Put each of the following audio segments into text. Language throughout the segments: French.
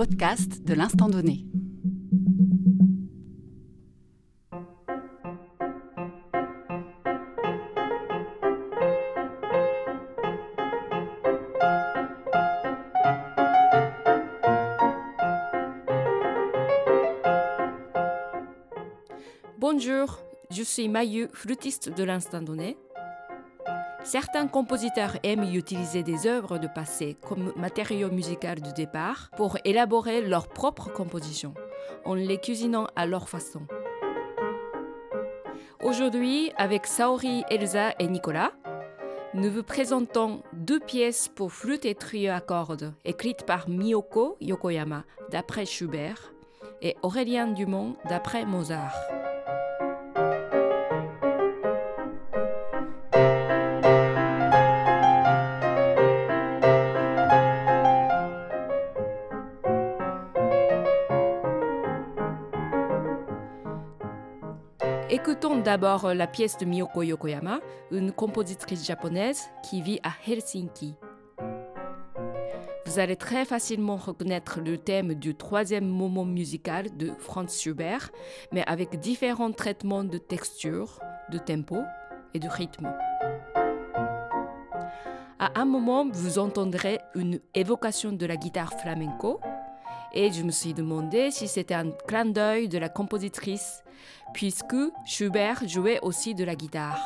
podcast de l'instant donné. Bonjour, je suis Mayu, flûtiste de l'instant donné. Certains compositeurs aiment utiliser des œuvres de passé comme matériau musical de départ pour élaborer leur propre composition, en les cuisinant à leur façon. Aujourd'hui, avec Saori, Elsa et Nicolas, nous vous présentons deux pièces pour flûte et trio à cordes, écrites par Miyoko Yokoyama d'après Schubert et Aurélien Dumont d'après Mozart. D'abord la pièce de Miyoko Yokoyama, une compositrice japonaise qui vit à Helsinki. Vous allez très facilement reconnaître le thème du troisième moment musical de Franz Schubert, mais avec différents traitements de texture, de tempo et de rythme. À un moment, vous entendrez une évocation de la guitare flamenco, et je me suis demandé si c'était un clin d'œil de la compositrice, puisque Schubert jouait aussi de la guitare.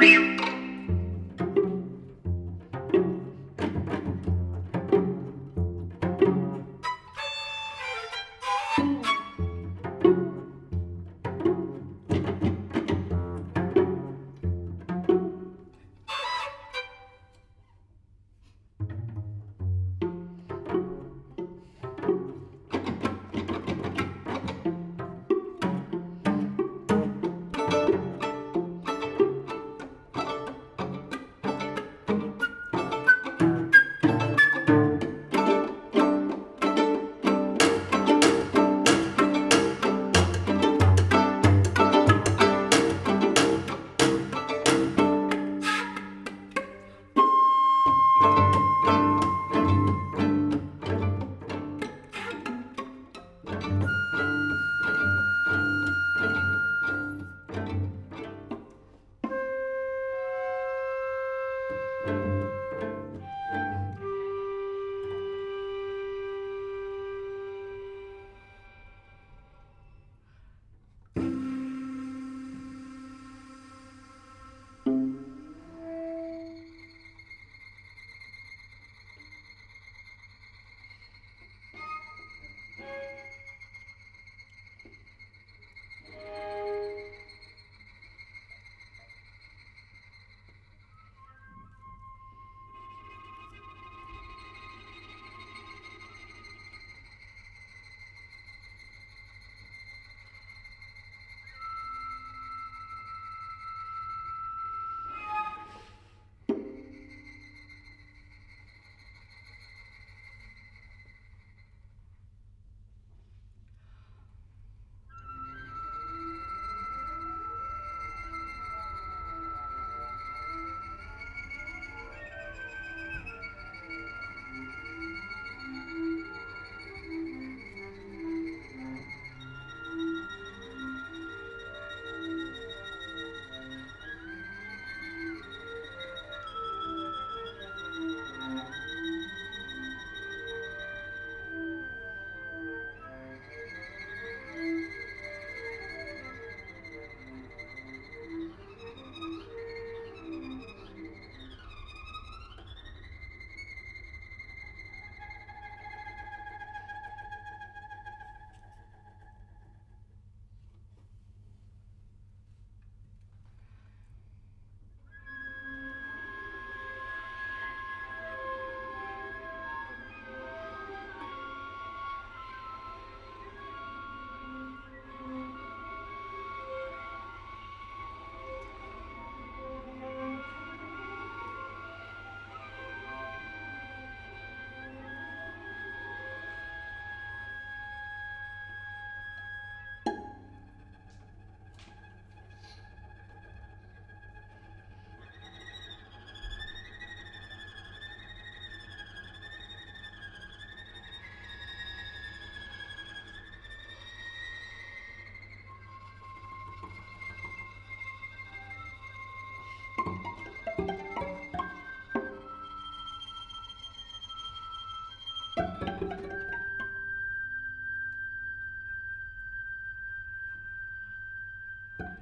Pew.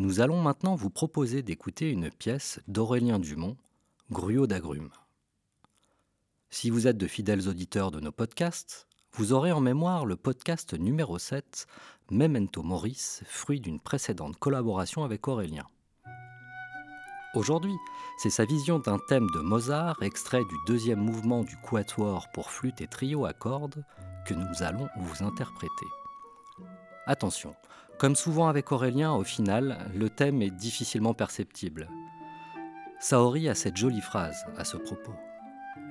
Nous allons maintenant vous proposer d'écouter une pièce d'Aurélien Dumont, Gruau d'agrumes. Si vous êtes de fidèles auditeurs de nos podcasts, vous aurez en mémoire le podcast numéro 7, Memento Maurice, fruit d'une précédente collaboration avec Aurélien. Aujourd'hui, c'est sa vision d'un thème de Mozart, extrait du deuxième mouvement du quatuor pour flûte et trio à cordes, que nous allons vous interpréter. Attention, comme souvent avec Aurélien, au final, le thème est difficilement perceptible. Saori a cette jolie phrase à ce propos.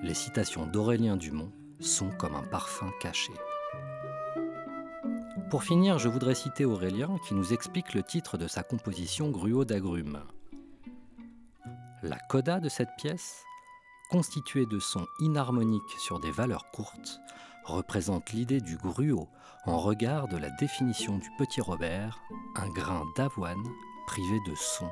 Les citations d'Aurélien Dumont sont comme un parfum caché. Pour finir, je voudrais citer Aurélien qui nous explique le titre de sa composition Gruau d'agrumes. La coda de cette pièce, constituée de sons inharmoniques sur des valeurs courtes, représente l'idée du gruau en regard de la définition du petit Robert, un grain d'avoine privé de son.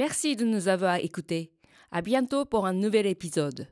Merci de nous avoir écoutés. À bientôt pour un nouvel épisode.